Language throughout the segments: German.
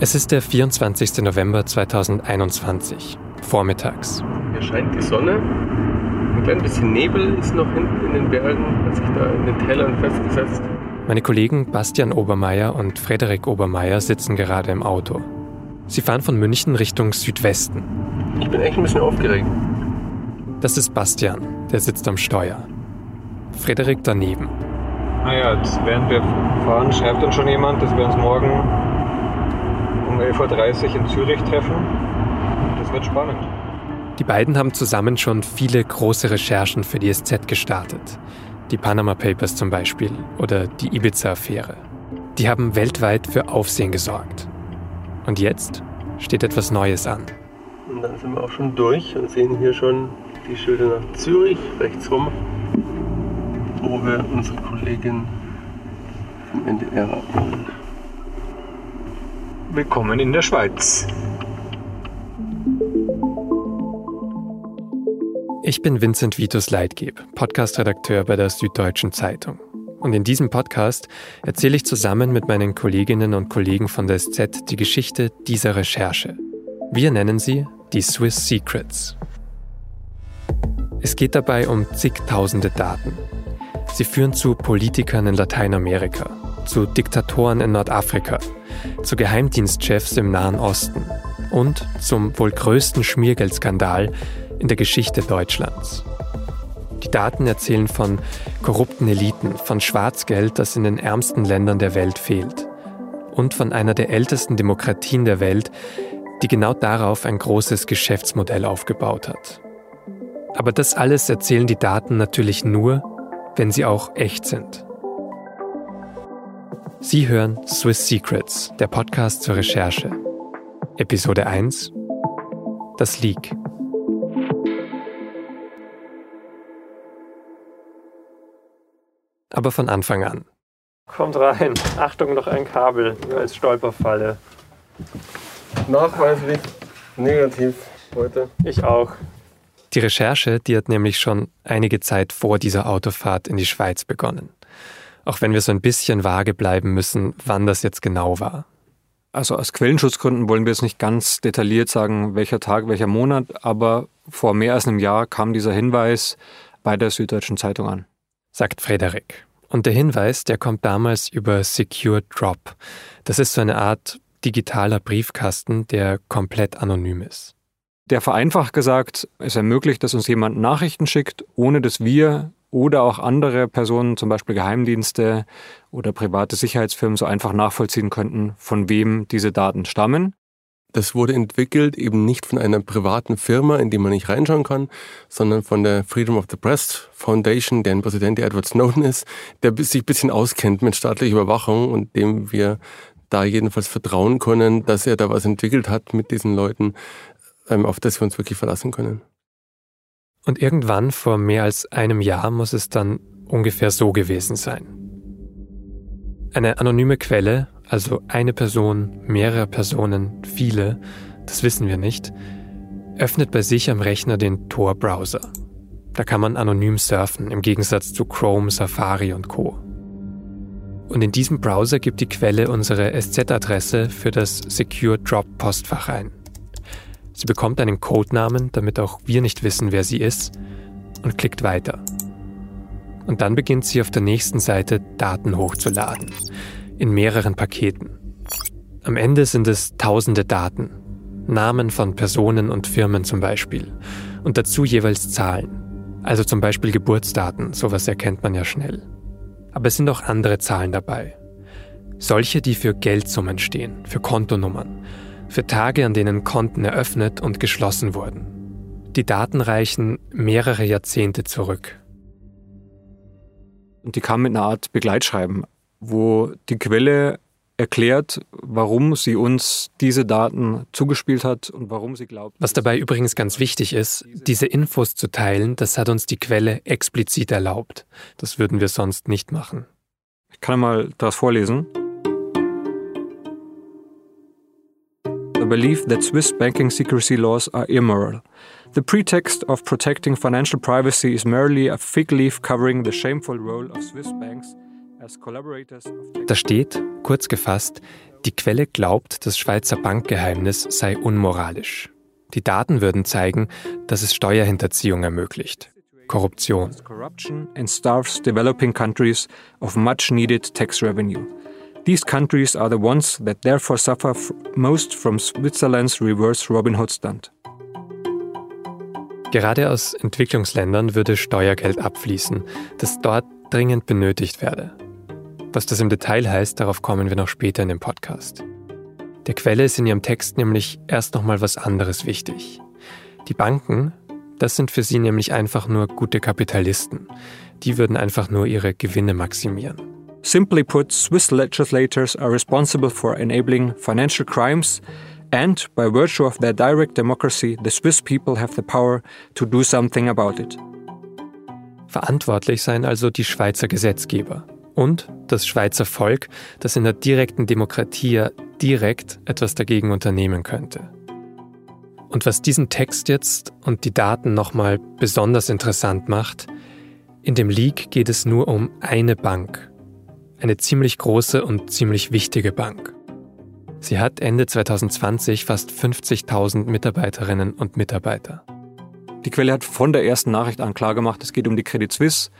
Es ist der 24. November 2021, vormittags. Hier scheint die Sonne. Ein klein bisschen Nebel ist noch hinten in den Bergen, hat sich da in den Tälern festgesetzt. Meine Kollegen Bastian Obermeier und Frederik Obermeier sitzen gerade im Auto. Sie fahren von München Richtung Südwesten. Ich bin echt ein bisschen aufgeregt. Das ist Bastian, der sitzt am Steuer. Frederik daneben. Naja, jetzt während wir fahren, schreibt uns schon jemand, dass wir uns morgen um 11.30 Uhr in Zürich treffen. Das wird spannend. Die beiden haben zusammen schon viele große Recherchen für die SZ gestartet. Die Panama Papers zum Beispiel oder die Ibiza-Affäre. Die haben weltweit für Aufsehen gesorgt. Und jetzt steht etwas Neues an. Und dann sind wir auch schon durch und sehen hier schon die Schilder nach Zürich, rechts rum, wo wir unsere Kollegin vom NDR abholen. Willkommen in der Schweiz. Ich bin Vincent Vitus Leitgeb, Podcast-Redakteur bei der Süddeutschen Zeitung. Und in diesem Podcast erzähle ich zusammen mit meinen Kolleginnen und Kollegen von der SZ die Geschichte dieser Recherche. Wir nennen sie die Swiss Secrets. Es geht dabei um zigtausende Daten. Sie führen zu Politikern in Lateinamerika, zu Diktatoren in Nordafrika, zu Geheimdienstchefs im Nahen Osten und zum wohl größten Schmiergeldskandal in der Geschichte Deutschlands. Die Daten erzählen von korrupten Eliten, von Schwarzgeld, das in den ärmsten Ländern der Welt fehlt und von einer der ältesten Demokratien der Welt, die genau darauf ein großes Geschäftsmodell aufgebaut hat. Aber das alles erzählen die Daten natürlich nur, wenn sie auch echt sind. Sie hören Swiss Secrets, der Podcast zur Recherche. Episode 1 Das Leak. Aber von Anfang an. Kommt rein. Achtung, noch ein Kabel als Stolperfalle. Nachweislich negativ heute. Ich auch. Die Recherche, die hat nämlich schon einige Zeit vor dieser Autofahrt in die Schweiz begonnen. Auch wenn wir so ein bisschen vage bleiben müssen, wann das jetzt genau war. Also aus Quellenschutzgründen wollen wir jetzt nicht ganz detailliert sagen, welcher Tag, welcher Monat, aber vor mehr als einem Jahr kam dieser Hinweis bei der Süddeutschen Zeitung an. Sagt Frederik. Und der Hinweis, der kommt damals über Secure Drop. Das ist so eine Art digitaler Briefkasten, der komplett anonym ist. Der vereinfacht gesagt, es ermöglicht, dass uns jemand Nachrichten schickt, ohne dass wir oder auch andere Personen, zum Beispiel Geheimdienste oder private Sicherheitsfirmen, so einfach nachvollziehen könnten, von wem diese Daten stammen. Das wurde entwickelt eben nicht von einer privaten Firma, in die man nicht reinschauen kann, sondern von der Freedom of the Press Foundation, deren Präsident Edward Snowden ist, der sich ein bisschen auskennt mit staatlicher Überwachung und dem wir da jedenfalls vertrauen können, dass er da was entwickelt hat mit diesen Leuten, ähm, auf das wir uns wirklich verlassen können. Und irgendwann vor mehr als einem Jahr muss es dann ungefähr so gewesen sein. Eine anonyme Quelle, also eine Person, mehrere Personen, viele, das wissen wir nicht, öffnet bei sich am Rechner den Tor-Browser. Da kann man anonym surfen, im Gegensatz zu Chrome, Safari und Co. Und in diesem Browser gibt die Quelle unsere SZ-Adresse für das Secure Drop Postfach ein. Sie bekommt einen Codenamen, damit auch wir nicht wissen, wer sie ist, und klickt weiter. Und dann beginnt sie auf der nächsten Seite Daten hochzuladen, in mehreren Paketen. Am Ende sind es tausende Daten, Namen von Personen und Firmen zum Beispiel, und dazu jeweils Zahlen, also zum Beispiel Geburtsdaten, sowas erkennt man ja schnell. Aber es sind auch andere Zahlen dabei. Solche, die für Geldsummen stehen, für Kontonummern, für Tage, an denen Konten eröffnet und geschlossen wurden. Die Daten reichen mehrere Jahrzehnte zurück. Und die kam mit einer Art Begleitschreiben, wo die Quelle erklärt, warum sie uns diese Daten zugespielt hat und warum sie glaubt. Was dabei übrigens ganz wichtig ist, diese Infos zu teilen, das hat uns die Quelle explizit erlaubt. Das würden wir sonst nicht machen. Ich kann mal das vorlesen. Belief that Swiss banking secrecy laws are immoral. The pretext of protecting financial privacy is merely a fig leaf covering the shameful role of Swiss banks as collaborators of Da steht, kurz gefasst, Die Quelle glaubt, das Schweizer Bankgeheimnis sei unmoralisch. Die Daten würden zeigen, dass es Steuerhinterziehung ermöglicht. Korruption. Corruption and starves developing countries of much needed tax revenue. These countries are the ones that therefore suffer most from Switzerland's reverse Robin Hood stunt. Gerade aus Entwicklungsländern würde Steuergeld abfließen, das dort dringend benötigt werde. Was das im Detail heißt, darauf kommen wir noch später in dem Podcast. Der Quelle ist in ihrem Text nämlich erst nochmal was anderes wichtig. Die Banken, das sind für sie nämlich einfach nur gute Kapitalisten. Die würden einfach nur ihre Gewinne maximieren. Simply put, Swiss legislators are responsible for enabling financial crimes and by virtue of their direct democracy, the Swiss people have the power to do something about it. Verantwortlich seien also die Schweizer Gesetzgeber und das Schweizer Volk, das in der direkten Demokratie direkt etwas dagegen unternehmen könnte. Und was diesen Text jetzt und die Daten nochmal besonders interessant macht, in dem Leak geht es nur um eine Bank. Eine ziemlich große und ziemlich wichtige Bank. Sie hat Ende 2020 fast 50.000 Mitarbeiterinnen und Mitarbeiter. Die Quelle hat von der ersten Nachricht an klargemacht, es geht um die Credit Suisse.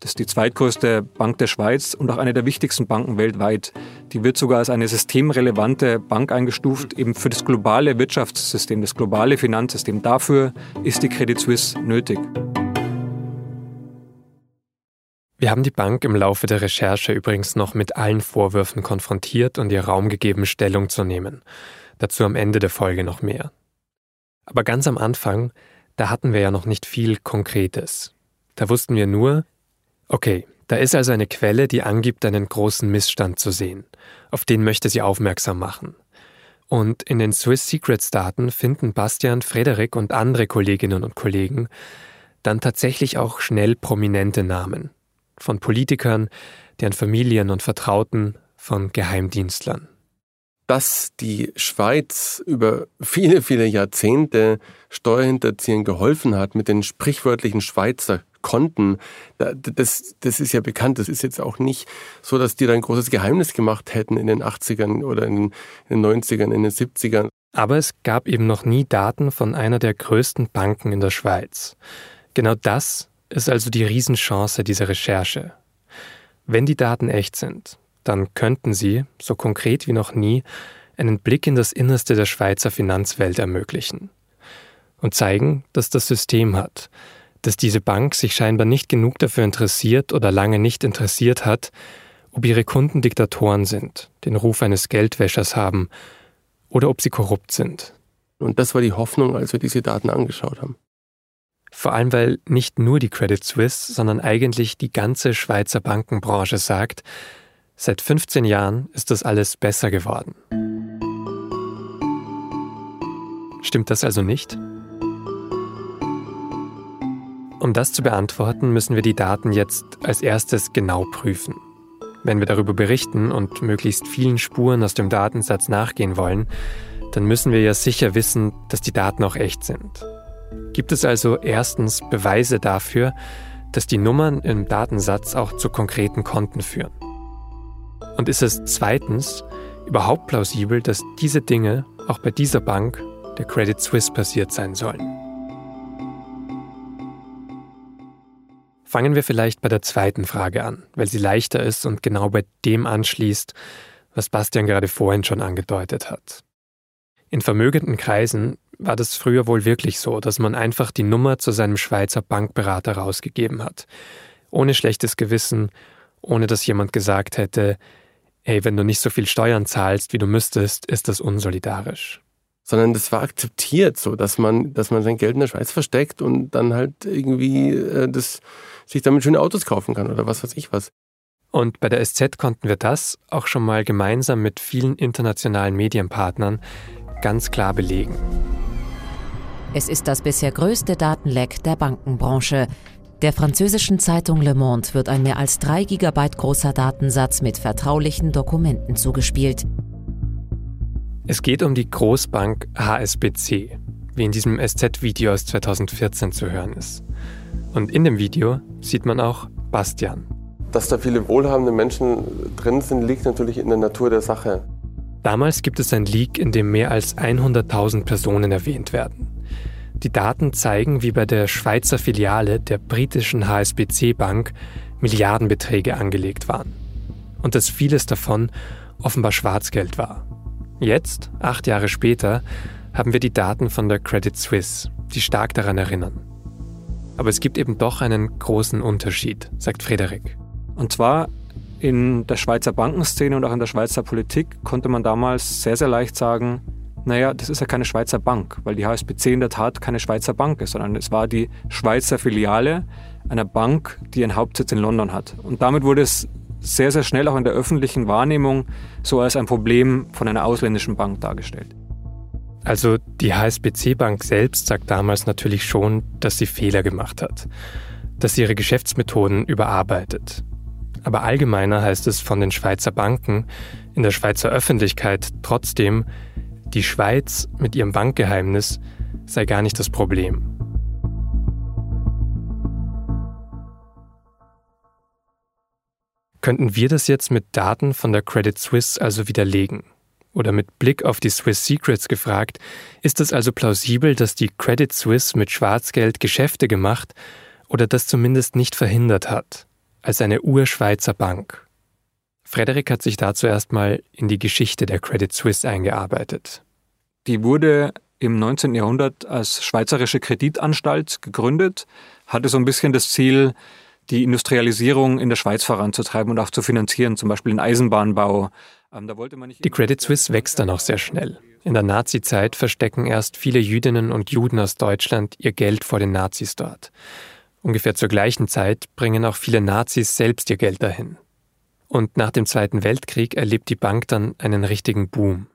Das ist die zweitgrößte Bank der Schweiz und auch eine der wichtigsten Banken weltweit. Die wird sogar als eine systemrelevante Bank eingestuft, eben für das globale Wirtschaftssystem, das globale Finanzsystem. Dafür ist die Credit Suisse nötig. Wir haben die Bank im Laufe der Recherche übrigens noch mit allen Vorwürfen konfrontiert und ihr Raum gegeben, Stellung zu nehmen. Dazu am Ende der Folge noch mehr. Aber ganz am Anfang, da hatten wir ja noch nicht viel Konkretes. Da wussten wir nur, okay, da ist also eine Quelle, die angibt, einen großen Missstand zu sehen. Auf den möchte sie aufmerksam machen. Und in den Swiss Secrets Daten finden Bastian, Frederik und andere Kolleginnen und Kollegen dann tatsächlich auch schnell prominente Namen, von Politikern, deren Familien und Vertrauten, von Geheimdienstlern. Dass die Schweiz über viele, viele Jahrzehnte Steuerhinterziehern geholfen hat mit den sprichwörtlichen Schweizer Konten, das, das ist ja bekannt. Das ist jetzt auch nicht so, dass die da ein großes Geheimnis gemacht hätten in den 80ern oder in den 90ern, in den 70ern. Aber es gab eben noch nie Daten von einer der größten Banken in der Schweiz. Genau das ist also die Riesenchance dieser Recherche. Wenn die Daten echt sind, dann könnten sie, so konkret wie noch nie, einen Blick in das Innerste der Schweizer Finanzwelt ermöglichen und zeigen, dass das System hat, dass diese Bank sich scheinbar nicht genug dafür interessiert oder lange nicht interessiert hat, ob ihre Kunden Diktatoren sind, den Ruf eines Geldwäschers haben oder ob sie korrupt sind. Und das war die Hoffnung, als wir diese Daten angeschaut haben. Vor allem, weil nicht nur die Credit Suisse, sondern eigentlich die ganze Schweizer Bankenbranche sagt, seit 15 Jahren ist das alles besser geworden. Stimmt das also nicht? Um das zu beantworten, müssen wir die Daten jetzt als erstes genau prüfen. Wenn wir darüber berichten und möglichst vielen Spuren aus dem Datensatz nachgehen wollen, dann müssen wir ja sicher wissen, dass die Daten auch echt sind. Gibt es also erstens Beweise dafür, dass die Nummern im Datensatz auch zu konkreten Konten führen? Und ist es zweitens überhaupt plausibel, dass diese Dinge auch bei dieser Bank, der Credit Suisse, passiert sein sollen? Fangen wir vielleicht bei der zweiten Frage an, weil sie leichter ist und genau bei dem anschließt, was Bastian gerade vorhin schon angedeutet hat. In vermögenden Kreisen war das früher wohl wirklich so, dass man einfach die Nummer zu seinem Schweizer Bankberater rausgegeben hat. Ohne schlechtes Gewissen, ohne dass jemand gesagt hätte, hey, wenn du nicht so viel Steuern zahlst, wie du müsstest, ist das unsolidarisch. Sondern das war akzeptiert so, dass man, dass man sein Geld in der Schweiz versteckt und dann halt irgendwie äh, das, sich damit schöne Autos kaufen kann oder was weiß ich was. Und bei der SZ konnten wir das auch schon mal gemeinsam mit vielen internationalen Medienpartnern ganz klar belegen. Es ist das bisher größte Datenleck der Bankenbranche. Der französischen Zeitung Le Monde wird ein mehr als 3 Gigabyte großer Datensatz mit vertraulichen Dokumenten zugespielt. Es geht um die Großbank HSBC, wie in diesem SZ-Video aus 2014 zu hören ist. Und in dem Video sieht man auch Bastian. Dass da viele wohlhabende Menschen drin sind, liegt natürlich in der Natur der Sache. Damals gibt es ein Leak, in dem mehr als 100.000 Personen erwähnt werden. Die Daten zeigen, wie bei der Schweizer Filiale der britischen HSBC Bank Milliardenbeträge angelegt waren. Und dass vieles davon offenbar Schwarzgeld war. Jetzt, acht Jahre später, haben wir die Daten von der Credit Suisse, die stark daran erinnern. Aber es gibt eben doch einen großen Unterschied, sagt Frederik. Und zwar in der Schweizer Bankenszene und auch in der Schweizer Politik konnte man damals sehr, sehr leicht sagen, naja, das ist ja keine Schweizer Bank, weil die HSBC in der Tat keine Schweizer Bank ist, sondern es war die Schweizer Filiale einer Bank, die ihren Hauptsitz in London hat. Und damit wurde es sehr, sehr schnell auch in der öffentlichen Wahrnehmung so als ein Problem von einer ausländischen Bank dargestellt. Also die HSBC Bank selbst sagt damals natürlich schon, dass sie Fehler gemacht hat, dass sie ihre Geschäftsmethoden überarbeitet. Aber allgemeiner heißt es von den Schweizer Banken in der Schweizer Öffentlichkeit trotzdem, die Schweiz mit ihrem Bankgeheimnis sei gar nicht das Problem. Könnten wir das jetzt mit Daten von der Credit Suisse also widerlegen? Oder mit Blick auf die Swiss Secrets gefragt, ist es also plausibel, dass die Credit Suisse mit Schwarzgeld Geschäfte gemacht oder das zumindest nicht verhindert hat, als eine Urschweizer Bank? Frederik hat sich dazu erstmal in die Geschichte der Credit Suisse eingearbeitet. Die wurde im 19. Jahrhundert als Schweizerische Kreditanstalt gegründet, hatte so ein bisschen das Ziel, die Industrialisierung in der Schweiz voranzutreiben und auch zu finanzieren, zum Beispiel den Eisenbahnbau. Ähm, die Credit Suisse wächst dann auch sehr schnell. In der Nazizeit verstecken erst viele Jüdinnen und Juden aus Deutschland ihr Geld vor den Nazis dort. Ungefähr zur gleichen Zeit bringen auch viele Nazis selbst ihr Geld dahin. Und nach dem Zweiten Weltkrieg erlebt die Bank dann einen richtigen Boom.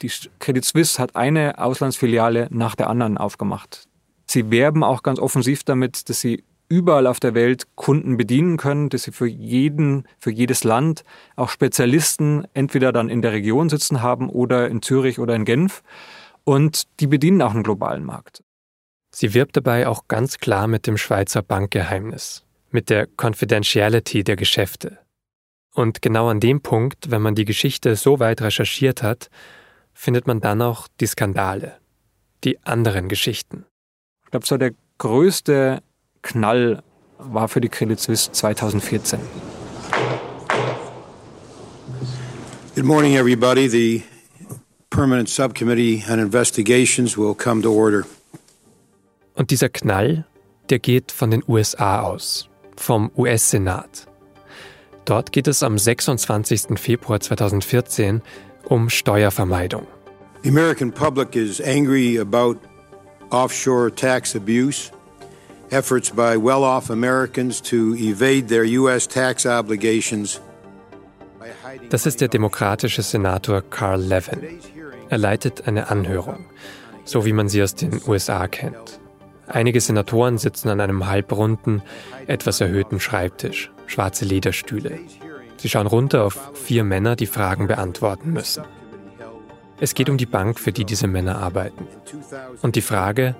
Die Credit Suisse hat eine Auslandsfiliale nach der anderen aufgemacht. Sie werben auch ganz offensiv damit, dass sie überall auf der Welt Kunden bedienen können, dass sie für jeden, für jedes Land auch Spezialisten entweder dann in der Region sitzen haben oder in Zürich oder in Genf. Und die bedienen auch einen globalen Markt. Sie wirbt dabei auch ganz klar mit dem Schweizer Bankgeheimnis, mit der Confidentiality der Geschäfte. Und genau an dem Punkt, wenn man die Geschichte so weit recherchiert hat, findet man dann auch die Skandale, die anderen Geschichten. Ich glaube, so der größte Knall war für die Credit Suisse 2014. Good morning, everybody. The Permanent Subcommittee on Investigations will come to order. Und dieser Knall, der geht von den USA aus, vom US-Senat. Dort geht es am 26. Februar 2014 um Steuervermeidung. The American public is angry about offshore tax abuse efforts by well off Americans to evade their U.S. tax obligations. Das ist der demokratische Senator Carl Levin. Er leitet eine Anhörung, so wie man sie aus den USA kennt. Einige Senatoren sitzen an einem halbrunden, etwas erhöhten Schreibtisch, schwarze Lederstühle. Sie schauen runter auf vier Männer, die Fragen beantworten müssen. Es geht um die Bank, für die diese Männer arbeiten. Und die Frage,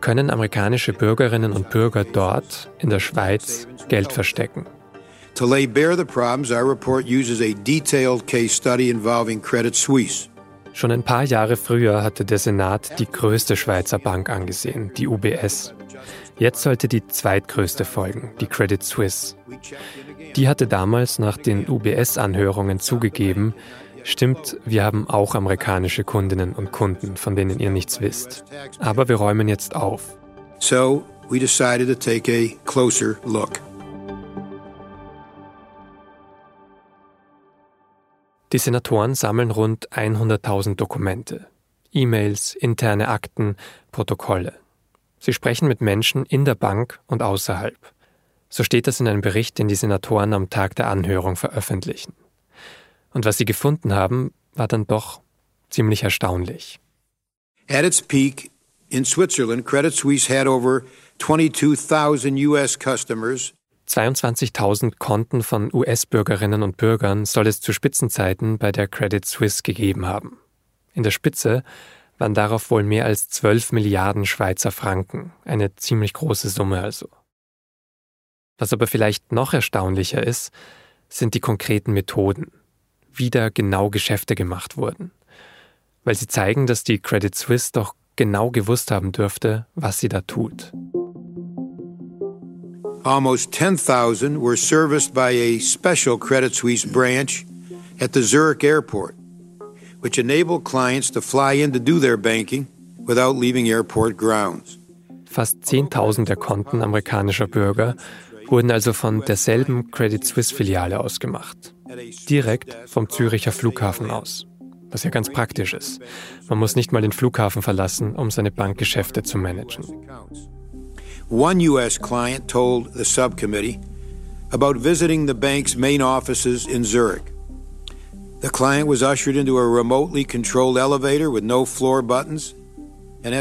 können amerikanische Bürgerinnen und Bürger dort in der Schweiz Geld verstecken. To lay bare the problems, our report uses a detailed case study involving Credit Suisse. Schon ein paar Jahre früher hatte der Senat die größte Schweizer Bank angesehen, die UBS. Jetzt sollte die zweitgrößte folgen, die Credit Suisse. Die hatte damals nach den UBS-Anhörungen zugegeben, Stimmt, wir haben auch amerikanische Kundinnen und Kunden, von denen ihr nichts wisst. Aber wir räumen jetzt auf. So, we decided to take a closer look. Die Senatoren sammeln rund 100.000 Dokumente, E-Mails, interne Akten, Protokolle. Sie sprechen mit Menschen in der Bank und außerhalb. So steht das in einem Bericht, den die Senatoren am Tag der Anhörung veröffentlichen. Und was sie gefunden haben, war dann doch ziemlich erstaunlich. At its peak in Switzerland, Credit Suisse had over 22,000 US customers. 22.000 Konten von US-Bürgerinnen und Bürgern soll es zu Spitzenzeiten bei der Credit Suisse gegeben haben. In der Spitze waren darauf wohl mehr als 12 Milliarden Schweizer Franken, eine ziemlich große Summe also. Was aber vielleicht noch erstaunlicher ist, sind die konkreten Methoden wie da genau Geschäfte gemacht wurden. Weil sie zeigen, dass die Credit Suisse doch genau gewusst haben dürfte, was sie da tut. Almost 10,000 were serviced by a special Credit Suisse branch at the Zurich airport, which enabled clients to fly in to do their banking without leaving airport grounds. Fast 10.000 der Konten amerikanischer Bürger wurden also von derselben Credit Suisse Filiale ausgemacht. Direkt vom Züricher Flughafen aus. Was ja ganz praktisch ist. Man muss nicht mal den Flughafen verlassen, um seine Bankgeschäfte zu managen. One U.S. client told the subcommittee about visiting the bank's main offices in Zurich. The client was ushered into a remotely controlled elevator with no floor buttons Ein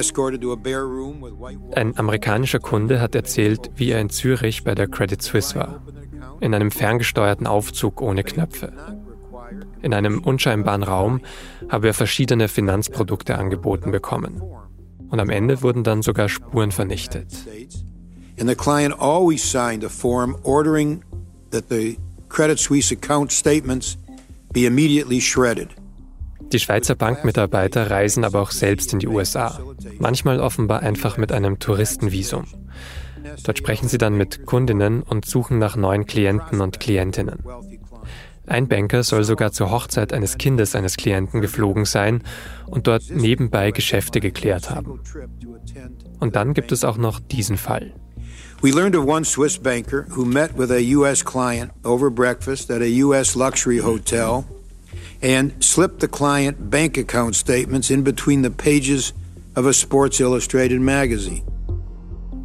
amerikanischer Kunde hat erzählt, wie er in Zürich bei der Credit Suisse war. In einem ferngesteuerten Aufzug ohne Knöpfe. In einem unscheinbaren Raum habe er verschiedene Finanzprodukte angeboten bekommen. Und am Ende wurden dann sogar Spuren vernichtet. And the client always signed a form ordering that the Credit Suisse account statements be immediately shredded. Die Schweizer Bankmitarbeiter reisen aber auch selbst in die USA. Manchmal offenbar einfach mit einem Touristenvisum. Dort sprechen sie dann mit Kundinnen und suchen nach neuen Klienten und Klientinnen. Ein Banker soll sogar zur Hochzeit eines Kindes eines Klienten geflogen sein und dort nebenbei Geschäfte geklärt haben. Und dann gibt es auch noch diesen Fall. We learned of one Swiss banker who met with a U.S. client over breakfast at a U.S. luxury hotel and slipped the client bank account statements in between the pages of a Sports Illustrated magazine.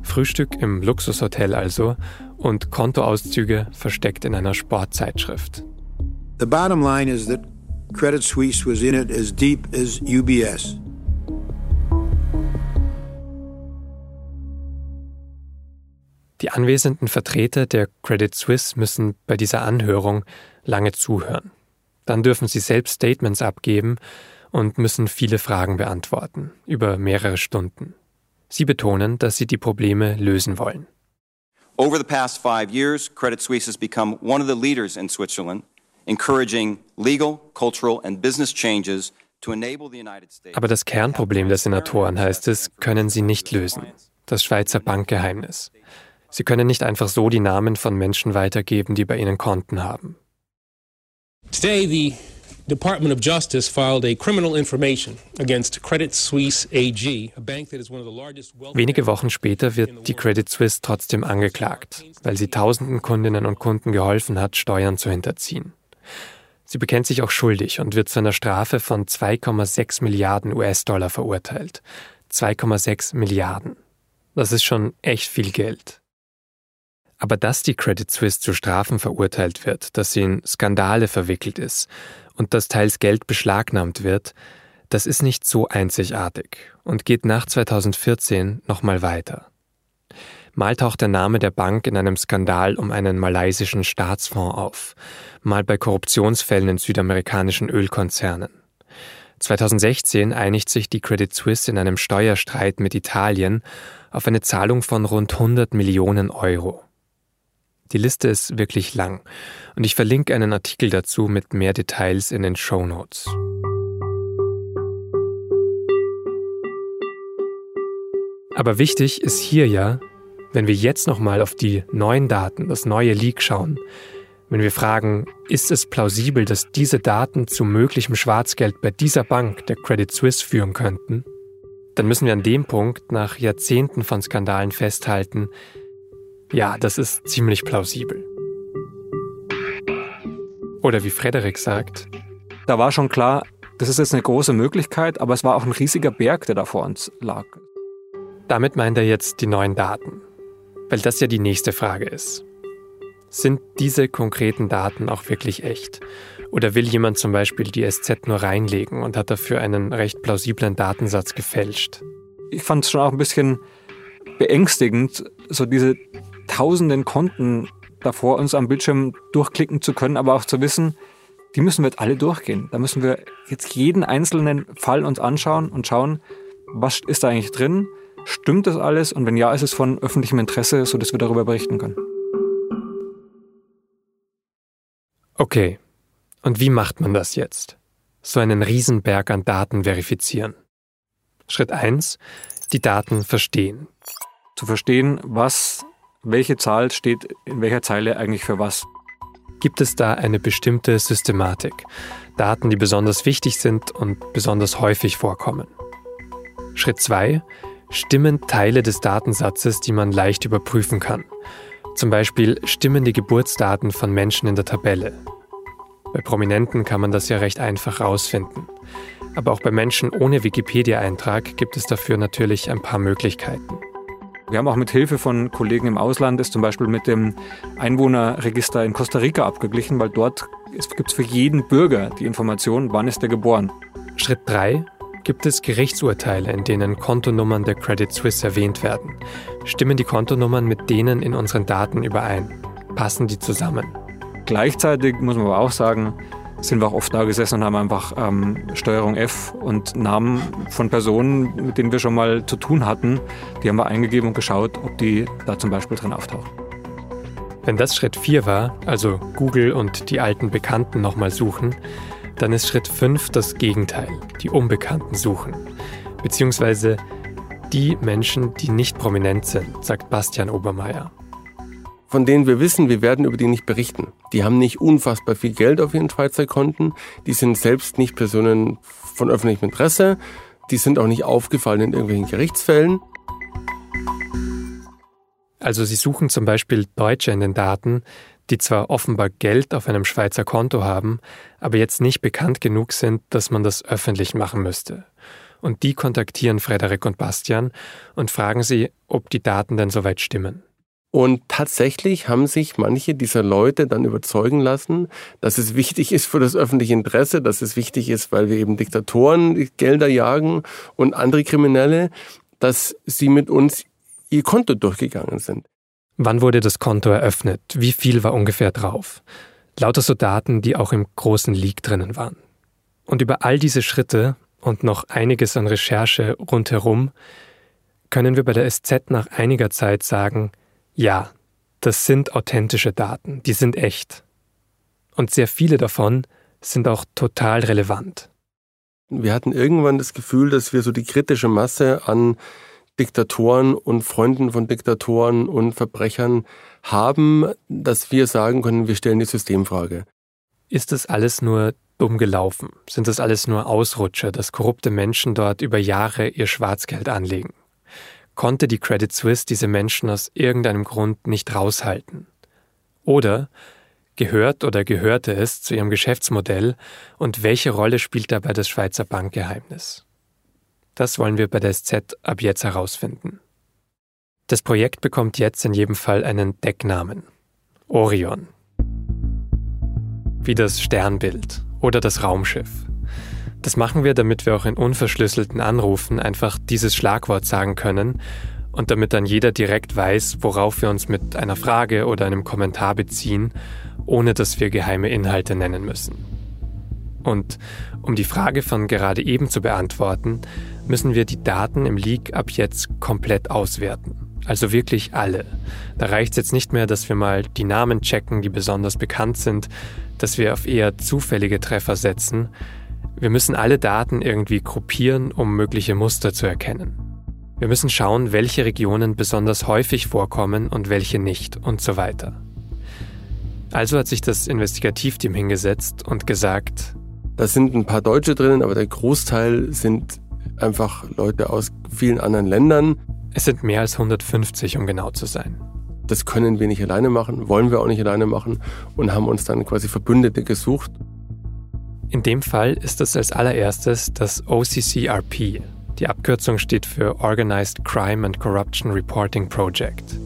Frühstück im Luxushotel also und Kontoauszüge versteckt in einer Sportzeitschrift. The bottom line is that Credit Suisse was in it as deep as UBS. Die anwesenden Vertreter der Credit Suisse müssen bei dieser Anhörung lange zuhören. Dann dürfen sie selbst Statements abgeben und müssen viele Fragen beantworten, über mehrere Stunden. Sie betonen, dass sie die Probleme lösen wollen. Over the past five years, Credit Suisse has become one of the leaders in Switzerland, encouraging legal, cultural, and business changes to enable the United States. Aber das Kernproblem der Senatoren, heißt es, können sie nicht lösen. Das Schweizer Bankgeheimnis. Sie können nicht einfach so die Namen von Menschen weitergeben, die bei ihnen Konten haben. Today, the Department of Justice filed a criminal information against Credit Suisse AG, a bank that is one of the largest Wenige Wochen später wird die Credit Suisse trotzdem angeklagt, weil sie tausenden Kundinnen und Kunden geholfen hat, Steuern zu hinterziehen. Sie bekennt sich auch schuldig und wird zu einer Strafe von 2,6 Milliarden US-Dollar verurteilt. 2,6 Milliarden. Das ist schon echt viel Geld. Aber dass die Credit Suisse zu Strafen verurteilt wird, dass sie in Skandale verwickelt ist und dass teils Geld beschlagnahmt wird, das ist nicht so einzigartig und geht nach 2014 nochmal weiter. Mal taucht der Name der Bank in einem Skandal um einen malaysischen Staatsfonds auf, mal bei Korruptionsfällen in südamerikanischen Ölkonzernen. 2016 einigt sich die Credit Suisse in einem Steuerstreit mit Italien auf eine Zahlung von rund 100 Millionen Euro. Die Liste ist wirklich lang und ich verlinke einen Artikel dazu mit mehr Details in den Show Notes. Aber wichtig ist hier ja, wenn wir jetzt nochmal auf die neuen Daten, das neue Leak schauen, wenn wir fragen, ist es plausibel, dass diese Daten zu möglichem Schwarzgeld bei dieser Bank, der Credit Suisse, führen könnten, dann müssen wir an dem Punkt nach Jahrzehnten von Skandalen festhalten, ja, das ist ziemlich plausibel. Oder wie Frederik sagt, Da war schon klar, das ist jetzt eine große Möglichkeit, aber es war auch ein riesiger Berg, der da vor uns lag. damit meint er jetzt die neuen Daten. Weil das ja die nächste Frage ist. Sind diese konkreten Daten auch wirklich echt? Oder will jemand zum Beispiel die SZ nur reinlegen und hat dafür einen recht plausiblen Datensatz gefälscht? Ich fand es schon auch ein bisschen beängstigend, so diese tausenden Konten da vor uns am Bildschirm durchklicken zu können, aber auch zu wissen, die müssen wir jetzt alle durchgehen. Da müssen wir jetzt jeden einzelnen Fall uns anschauen und schauen, was ist da eigentlich drin? Stimmt das alles? Und wenn ja, ist es von öffentlichem Interesse, sodass wir darüber berichten können. Okay, Und wie macht man das jetzt? So einen Riesenberg an Daten verifizieren. Schritt 1. Die Daten verstehen. Zu verstehen, was, welche Zahl steht in welcher Zeile eigentlich für was. Gibt es da eine bestimmte Systematik? Daten, die besonders wichtig sind und besonders häufig vorkommen. Schritt 2. Stimmen Teile des Datensatzes, die man leicht überprüfen kann. Zum Beispiel stimmen die Geburtsdaten von Menschen in der Tabelle. Bei Prominenten kann man das ja recht einfach rausfinden. Aber auch bei Menschen ohne Wikipedia-Eintrag gibt es dafür natürlich ein paar Möglichkeiten. Wir haben auch mit Hilfe von Kollegen im Ausland es zum Beispiel mit dem Einwohnerregister in Costa Rica abgeglichen, weil dort gibt es für jeden Bürger die Information, wann ist er geboren. Schritt 3 gibt es Gerichtsurteile, in denen Kontonummern der Credit Suisse erwähnt werden. Stimmen die Kontonummern mit denen in unseren Daten überein? Passen die zusammen? Gleichzeitig muss man aber auch sagen, sind wir auch oft da gesessen und haben einfach ähm, Steuerung F und Namen von Personen, mit denen wir schon mal zu tun hatten, die haben wir eingegeben und geschaut, ob die da zum Beispiel drin auftauchen. Wenn das Schritt 4 war, also Google und die alten Bekannten nochmal suchen, dann ist Schritt 5 das Gegenteil, die Unbekannten suchen. Beziehungsweise die Menschen, die nicht prominent sind, sagt Bastian Obermeier. Von denen wir wissen, wir werden über die nicht berichten. Die haben nicht unfassbar viel Geld auf ihren Schweizer Konten. Die sind selbst nicht Personen von öffentlichem Interesse. Die sind auch nicht aufgefallen in irgendwelchen Gerichtsfällen. Also sie suchen zum Beispiel Deutsche in den Daten, die zwar offenbar Geld auf einem Schweizer Konto haben, aber jetzt nicht bekannt genug sind, dass man das öffentlich machen müsste. Und die kontaktieren Frederik und Bastian und fragen sie, ob die Daten denn soweit stimmen. Und tatsächlich haben sich manche dieser Leute dann überzeugen lassen, dass es wichtig ist für das öffentliche Interesse, dass es wichtig ist, weil wir eben Diktatoren Gelder jagen und andere Kriminelle, dass sie mit uns ihr Konto durchgegangen sind. Wann wurde das Konto eröffnet? Wie viel war ungefähr drauf? Lauter so Daten, die auch im großen Leak drinnen waren. Und über all diese Schritte und noch einiges an Recherche rundherum können wir bei der SZ nach einiger Zeit sagen, ja, das sind authentische Daten, die sind echt. Und sehr viele davon sind auch total relevant. Wir hatten irgendwann das Gefühl, dass wir so die kritische Masse an Diktatoren und Freunden von Diktatoren und Verbrechern haben, dass wir sagen können, wir stellen die Systemfrage. Ist das alles nur dumm gelaufen? Sind das alles nur Ausrutscher, dass korrupte Menschen dort über Jahre ihr Schwarzgeld anlegen? Konnte die Credit Suisse diese Menschen aus irgendeinem Grund nicht raushalten? Oder gehört oder gehörte es zu ihrem Geschäftsmodell und welche Rolle spielt dabei das Schweizer Bankgeheimnis? Das wollen wir bei der SZ ab jetzt herausfinden. Das Projekt bekommt jetzt in jedem Fall einen Decknamen. Orion. Wie das Sternbild oder das Raumschiff. Das machen wir, damit wir auch in unverschlüsselten Anrufen einfach dieses Schlagwort sagen können und damit dann jeder direkt weiß, worauf wir uns mit einer Frage oder einem Kommentar beziehen, ohne dass wir geheime Inhalte nennen müssen. Und um die Frage von gerade eben zu beantworten, müssen wir die Daten im Leak ab jetzt komplett auswerten. Also wirklich alle. Da reicht es jetzt nicht mehr, dass wir mal die Namen checken, die besonders bekannt sind, dass wir auf eher zufällige Treffer setzen. Wir müssen alle Daten irgendwie gruppieren, um mögliche Muster zu erkennen. Wir müssen schauen, welche Regionen besonders häufig vorkommen und welche nicht und so weiter. Also hat sich das Investigativteam hingesetzt und gesagt, da sind ein paar Deutsche drinnen, aber der Großteil sind einfach Leute aus vielen anderen Ländern. Es sind mehr als 150, um genau zu sein. Das können wir nicht alleine machen, wollen wir auch nicht alleine machen und haben uns dann quasi Verbündete gesucht. In dem Fall ist es als allererstes das OCCRP. Die Abkürzung steht für Organized Crime and Corruption Reporting Project.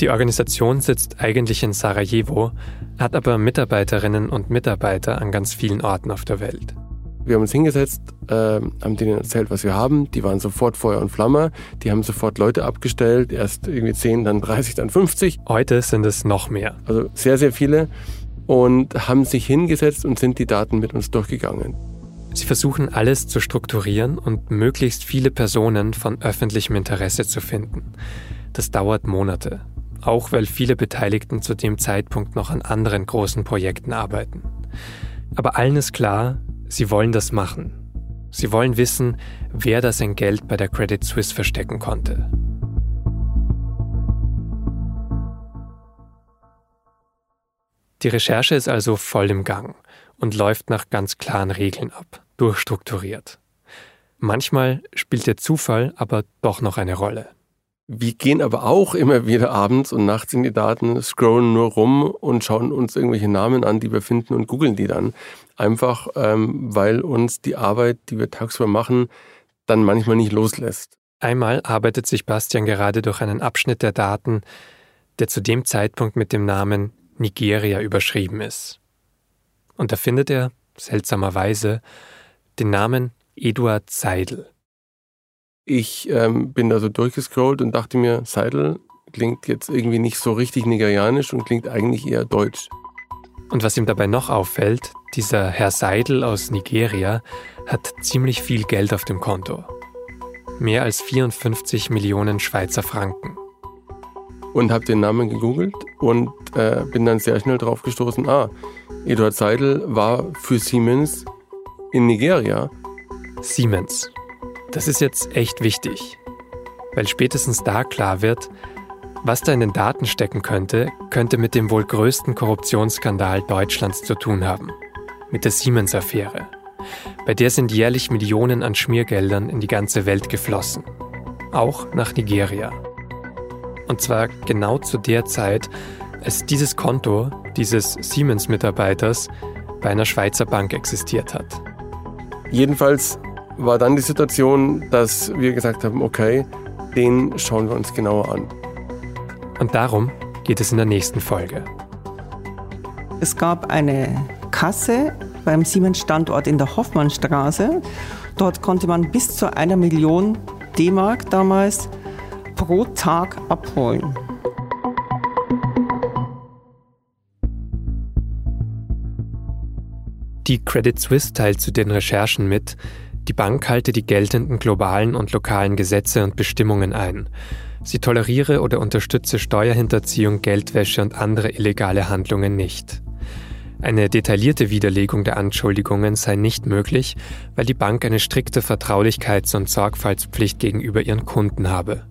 Die Organisation sitzt eigentlich in Sarajevo, hat aber Mitarbeiterinnen und Mitarbeiter an ganz vielen Orten auf der Welt. Wir haben uns hingesetzt, äh, haben denen erzählt, was wir haben. Die waren sofort Feuer und Flamme. Die haben sofort Leute abgestellt. Erst irgendwie 10, dann 30, dann 50. Heute sind es noch mehr. Also sehr, sehr viele. Und haben sich hingesetzt und sind die Daten mit uns durchgegangen. Sie versuchen alles zu strukturieren und möglichst viele Personen von öffentlichem Interesse zu finden. Das dauert Monate auch weil viele Beteiligten zu dem Zeitpunkt noch an anderen großen Projekten arbeiten. Aber allen ist klar, sie wollen das machen. Sie wollen wissen, wer da sein Geld bei der Credit Suisse verstecken konnte. Die Recherche ist also voll im Gang und läuft nach ganz klaren Regeln ab, durchstrukturiert. Manchmal spielt der Zufall aber doch noch eine Rolle. Wir gehen aber auch immer wieder abends und nachts in die Daten, scrollen nur rum und schauen uns irgendwelche Namen an, die wir finden und googeln die dann. Einfach, ähm, weil uns die Arbeit, die wir tagsüber machen, dann manchmal nicht loslässt. Einmal arbeitet sich Bastian gerade durch einen Abschnitt der Daten, der zu dem Zeitpunkt mit dem Namen Nigeria überschrieben ist. Und da findet er, seltsamerweise, den Namen Eduard Seidel. Ich ähm, bin da so durchgescrollt und dachte mir, Seidel klingt jetzt irgendwie nicht so richtig nigerianisch und klingt eigentlich eher deutsch. Und was ihm dabei noch auffällt, dieser Herr Seidel aus Nigeria hat ziemlich viel Geld auf dem Konto. Mehr als 54 Millionen Schweizer Franken und habe den Namen gegoogelt und äh, bin dann sehr schnell drauf gestoßen, ah, Eduard Seidel war für Siemens in Nigeria. Siemens. Das ist jetzt echt wichtig, weil spätestens da klar wird, was da in den Daten stecken könnte, könnte mit dem wohl größten Korruptionsskandal Deutschlands zu tun haben, mit der Siemens-Affäre. Bei der sind jährlich Millionen an Schmiergeldern in die ganze Welt geflossen, auch nach Nigeria. Und zwar genau zu der Zeit, als dieses Konto dieses Siemens-Mitarbeiters bei einer Schweizer Bank existiert hat. Jedenfalls war dann die Situation, dass wir gesagt haben, okay, den schauen wir uns genauer an. Und darum geht es in der nächsten Folge. Es gab eine Kasse beim Siemens-Standort in der Hoffmannstraße. Dort konnte man bis zu einer Million D-Mark damals pro Tag abholen. Die Credit Suisse teilt zu den Recherchen mit, die Bank halte die geltenden globalen und lokalen Gesetze und Bestimmungen ein. Sie toleriere oder unterstütze Steuerhinterziehung, Geldwäsche und andere illegale Handlungen nicht. Eine detaillierte Widerlegung der Anschuldigungen sei nicht möglich, weil die Bank eine strikte Vertraulichkeits- und Sorgfaltspflicht gegenüber ihren Kunden habe.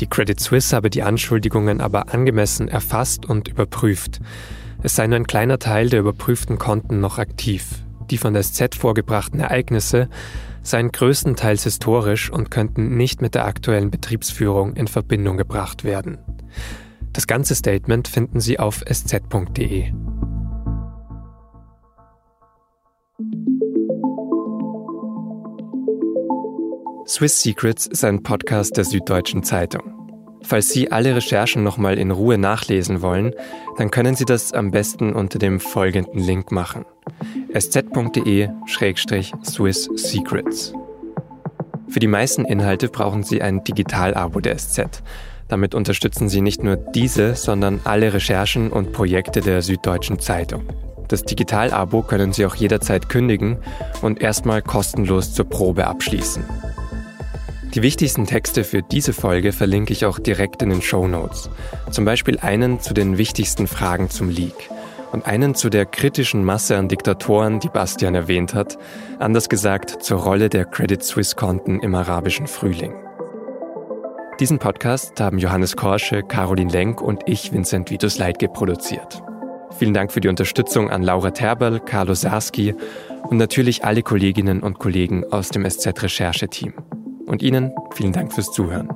Die Credit Suisse habe die Anschuldigungen aber angemessen erfasst und überprüft. Es sei nur ein kleiner Teil der überprüften Konten noch aktiv. Die von der SZ vorgebrachten Ereignisse seien größtenteils historisch und könnten nicht mit der aktuellen Betriebsführung in Verbindung gebracht werden. Das ganze Statement finden Sie auf sz.de. Swiss Secrets ist ein Podcast der Süddeutschen Zeitung. Falls Sie alle Recherchen nochmal in Ruhe nachlesen wollen, dann können Sie das am besten unter dem folgenden Link machen: sz.de-swiss secrets. Für die meisten Inhalte brauchen Sie ein Digital-Abo der SZ. Damit unterstützen Sie nicht nur diese, sondern alle Recherchen und Projekte der Süddeutschen Zeitung. Das Digital-Abo können Sie auch jederzeit kündigen und erstmal kostenlos zur Probe abschließen. Die wichtigsten Texte für diese Folge verlinke ich auch direkt in den Show Notes. Zum Beispiel einen zu den wichtigsten Fragen zum Leak und einen zu der kritischen Masse an Diktatoren, die Bastian erwähnt hat, anders gesagt zur Rolle der Credit Suisse Konten im arabischen Frühling. Diesen Podcast haben Johannes Korsche, Caroline Lenk und ich, Vincent Vitus Leitge, produziert. Vielen Dank für die Unterstützung an Laura Terberl, Carlo Sarski und natürlich alle Kolleginnen und Kollegen aus dem SZ-Rechercheteam. Und Ihnen vielen Dank fürs Zuhören.